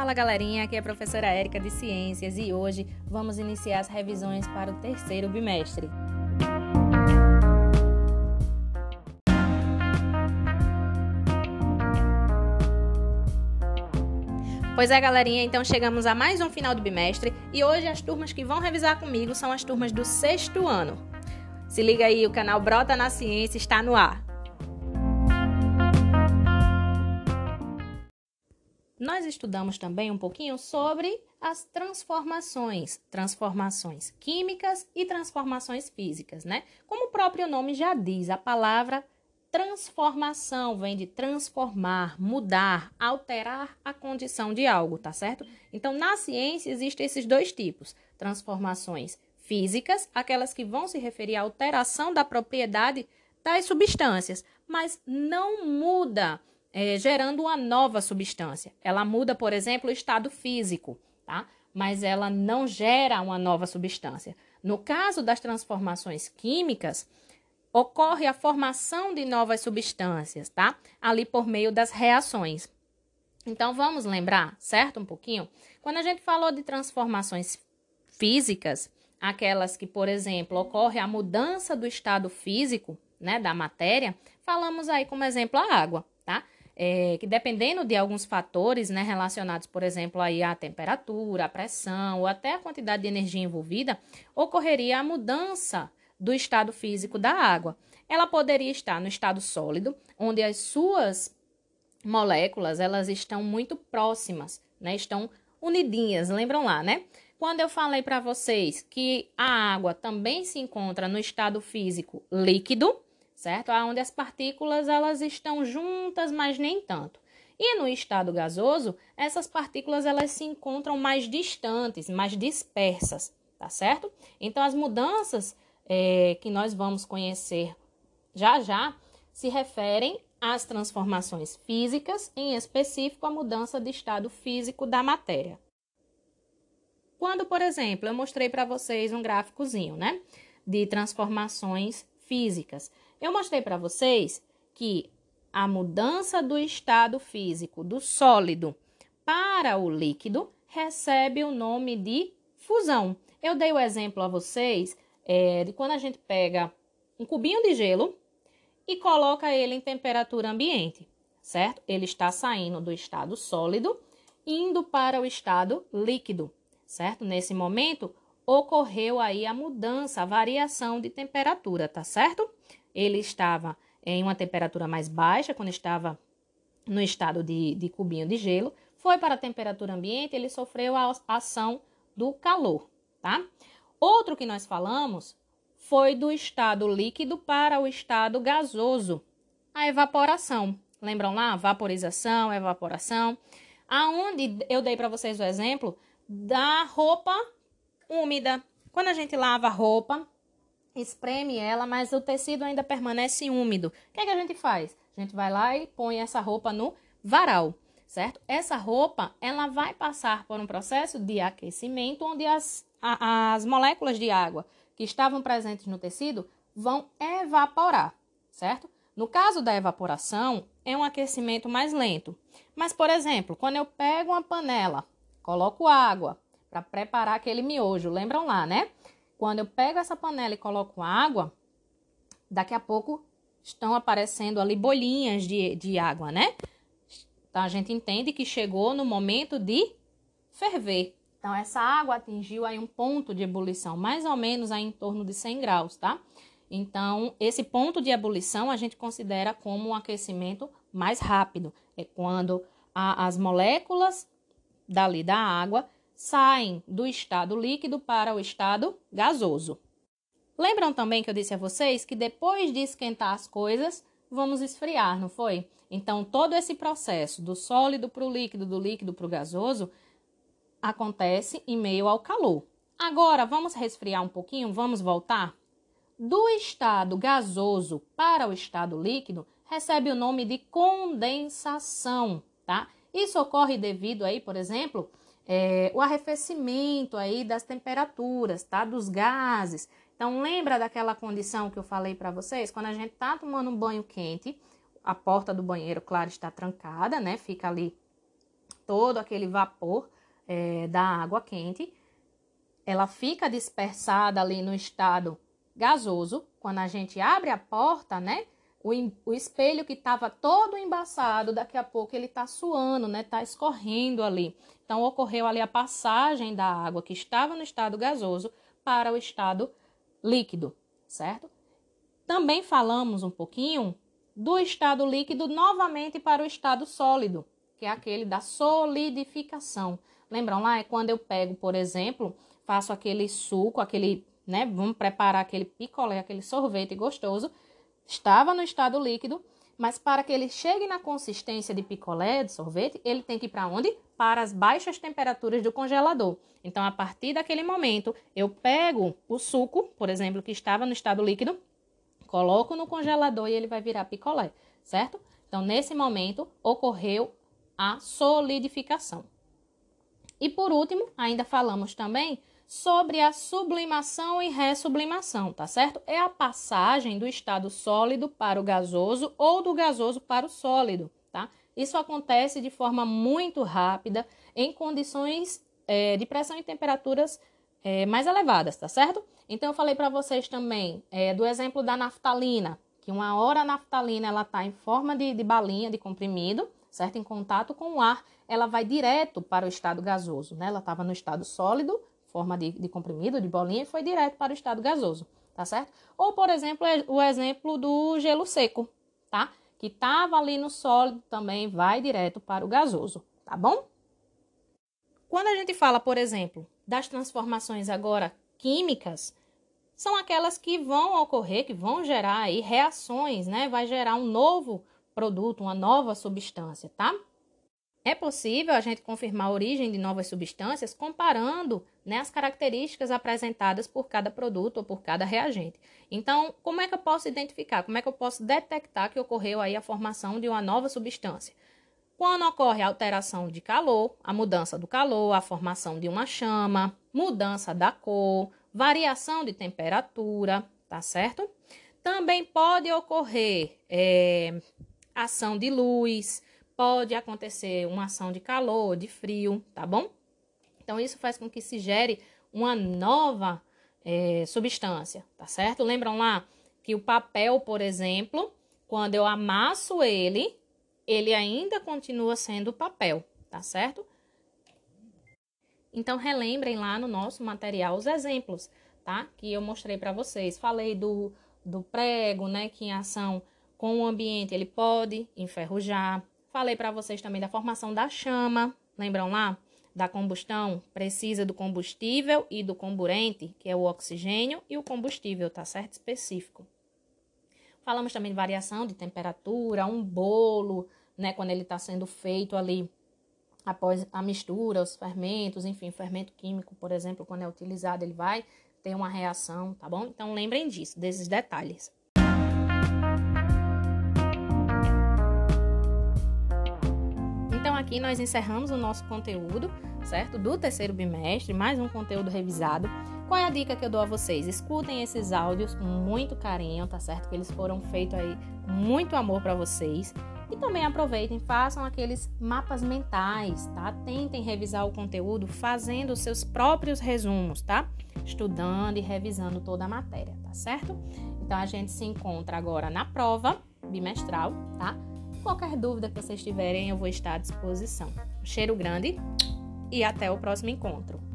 Fala galerinha, aqui é a professora Érica de Ciências e hoje vamos iniciar as revisões para o terceiro bimestre. Pois é, galerinha, então chegamos a mais um final do bimestre e hoje as turmas que vão revisar comigo são as turmas do sexto ano. Se liga aí, o canal Brota na Ciência está no ar. Nós estudamos também um pouquinho sobre as transformações, transformações químicas e transformações físicas, né? Como o próprio nome já diz, a palavra transformação vem de transformar, mudar, alterar a condição de algo, tá certo? Então, na ciência existem esses dois tipos: transformações físicas, aquelas que vão se referir à alteração da propriedade das substâncias, mas não muda é, gerando uma nova substância. Ela muda, por exemplo, o estado físico, tá? Mas ela não gera uma nova substância. No caso das transformações químicas, ocorre a formação de novas substâncias, tá? Ali por meio das reações. Então vamos lembrar, certo? Um pouquinho. Quando a gente falou de transformações físicas, aquelas que, por exemplo, ocorre a mudança do estado físico, né, da matéria, falamos aí como exemplo a água, tá? É, que dependendo de alguns fatores né, relacionados, por exemplo, aí à temperatura, à pressão ou até a quantidade de energia envolvida, ocorreria a mudança do estado físico da água. Ela poderia estar no estado sólido, onde as suas moléculas elas estão muito próximas, né? Estão unidinhas, lembram lá, né? Quando eu falei para vocês que a água também se encontra no estado físico líquido, certo? Onde as partículas elas estão juntas, mas nem tanto. E no estado gasoso, essas partículas elas se encontram mais distantes, mais dispersas, tá certo? Então as mudanças é, que nós vamos conhecer já já se referem às transformações físicas, em específico a mudança de estado físico da matéria. Quando, por exemplo, eu mostrei para vocês um gráficozinho, né, de transformações físicas. Eu mostrei para vocês que a mudança do estado físico do sólido para o líquido recebe o nome de fusão. Eu dei o exemplo a vocês é, de quando a gente pega um cubinho de gelo e coloca ele em temperatura ambiente, certo? Ele está saindo do estado sólido indo para o estado líquido, certo? Nesse momento ocorreu aí a mudança, a variação de temperatura, tá certo? Ele estava em uma temperatura mais baixa, quando estava no estado de, de cubinho de gelo, foi para a temperatura ambiente, ele sofreu a ação do calor, tá? Outro que nós falamos foi do estado líquido para o estado gasoso, a evaporação. Lembram lá? Vaporização, evaporação. Aonde eu dei para vocês o exemplo da roupa úmida. Quando a gente lava a roupa, espreme ela, mas o tecido ainda permanece úmido. O que, é que a gente faz? A gente vai lá e põe essa roupa no varal, certo? Essa roupa, ela vai passar por um processo de aquecimento, onde as, a, as moléculas de água que estavam presentes no tecido vão evaporar, certo? No caso da evaporação, é um aquecimento mais lento. Mas, por exemplo, quando eu pego uma panela, coloco água para preparar aquele miojo, lembram lá, né? Quando eu pego essa panela e coloco água, daqui a pouco estão aparecendo ali bolinhas de, de água, né? Então a gente entende que chegou no momento de ferver. Então essa água atingiu aí um ponto de ebulição, mais ou menos aí em torno de 100 graus, tá? Então esse ponto de ebulição a gente considera como um aquecimento mais rápido. É quando a, as moléculas dali da água saem do estado líquido para o estado gasoso. Lembram também que eu disse a vocês que depois de esquentar as coisas, vamos esfriar, não foi? Então, todo esse processo do sólido para o líquido, do líquido para o gasoso, acontece em meio ao calor. Agora, vamos resfriar um pouquinho, vamos voltar? Do estado gasoso para o estado líquido, recebe o nome de condensação, tá? Isso ocorre devido aí, por exemplo, é, o arrefecimento aí das temperaturas, tá? Dos gases. Então, lembra daquela condição que eu falei para vocês? Quando a gente tá tomando um banho quente, a porta do banheiro, claro, está trancada, né? Fica ali todo aquele vapor é, da água quente, ela fica dispersada ali no estado gasoso. Quando a gente abre a porta, né? O, o espelho que estava todo embaçado, daqui a pouco ele está suando, né? Está escorrendo ali. Então, ocorreu ali a passagem da água que estava no estado gasoso para o estado líquido, certo? Também falamos um pouquinho do estado líquido novamente para o estado sólido, que é aquele da solidificação. Lembram lá? É quando eu pego, por exemplo, faço aquele suco, aquele, né? Vamos preparar aquele picolé, aquele sorvete gostoso. Estava no estado líquido, mas para que ele chegue na consistência de picolé, de sorvete, ele tem que ir para onde? Para as baixas temperaturas do congelador. Então, a partir daquele momento, eu pego o suco, por exemplo, que estava no estado líquido, coloco no congelador e ele vai virar picolé, certo? Então, nesse momento, ocorreu a solidificação. E por último, ainda falamos também sobre a sublimação e ressublimação, tá certo? É a passagem do estado sólido para o gasoso ou do gasoso para o sólido, tá? Isso acontece de forma muito rápida em condições é, de pressão e temperaturas é, mais elevadas, tá certo? Então eu falei para vocês também é, do exemplo da naftalina, que uma hora a naftalina ela está em forma de, de balinha, de comprimido, certo? Em contato com o ar, ela vai direto para o estado gasoso, né? Ela estava no estado sólido, forma de, de comprimido, de bolinha, foi direto para o estado gasoso, tá certo? Ou, por exemplo, é o exemplo do gelo seco, tá? Que estava ali no sólido também vai direto para o gasoso, tá bom? Quando a gente fala, por exemplo, das transformações agora químicas, são aquelas que vão ocorrer, que vão gerar aí reações, né? Vai gerar um novo produto, uma nova substância, tá? É possível a gente confirmar a origem de novas substâncias comparando né, as características apresentadas por cada produto ou por cada reagente. Então, como é que eu posso identificar? Como é que eu posso detectar que ocorreu aí a formação de uma nova substância? Quando ocorre a alteração de calor, a mudança do calor, a formação de uma chama, mudança da cor, variação de temperatura, tá certo? Também pode ocorrer é, ação de luz, pode acontecer uma ação de calor, de frio, tá bom? Então, isso faz com que se gere uma nova é, substância, tá certo? Lembram lá que o papel, por exemplo, quando eu amasso ele, ele ainda continua sendo papel, tá certo? Então, relembrem lá no nosso material os exemplos, tá? Que eu mostrei para vocês. Falei do, do prego, né? Que em ação com o ambiente ele pode enferrujar. Falei para vocês também da formação da chama, lembram lá? Da combustão, precisa do combustível e do comburente, que é o oxigênio, e o combustível, tá certo? Específico. Falamos também de variação de temperatura, um bolo, né? Quando ele está sendo feito ali após a mistura, os fermentos, enfim, fermento químico, por exemplo, quando é utilizado, ele vai ter uma reação, tá bom? Então lembrem disso, desses detalhes. Aqui nós encerramos o nosso conteúdo, certo? Do terceiro bimestre, mais um conteúdo revisado. Qual é a dica que eu dou a vocês? Escutem esses áudios com muito carinho, tá certo? Que eles foram feitos aí com muito amor para vocês. E também aproveitem, façam aqueles mapas mentais, tá? Tentem revisar o conteúdo fazendo os seus próprios resumos, tá? Estudando e revisando toda a matéria, tá certo? Então a gente se encontra agora na prova bimestral, tá? Qualquer dúvida que vocês tiverem, eu vou estar à disposição. cheiro grande e até o próximo encontro.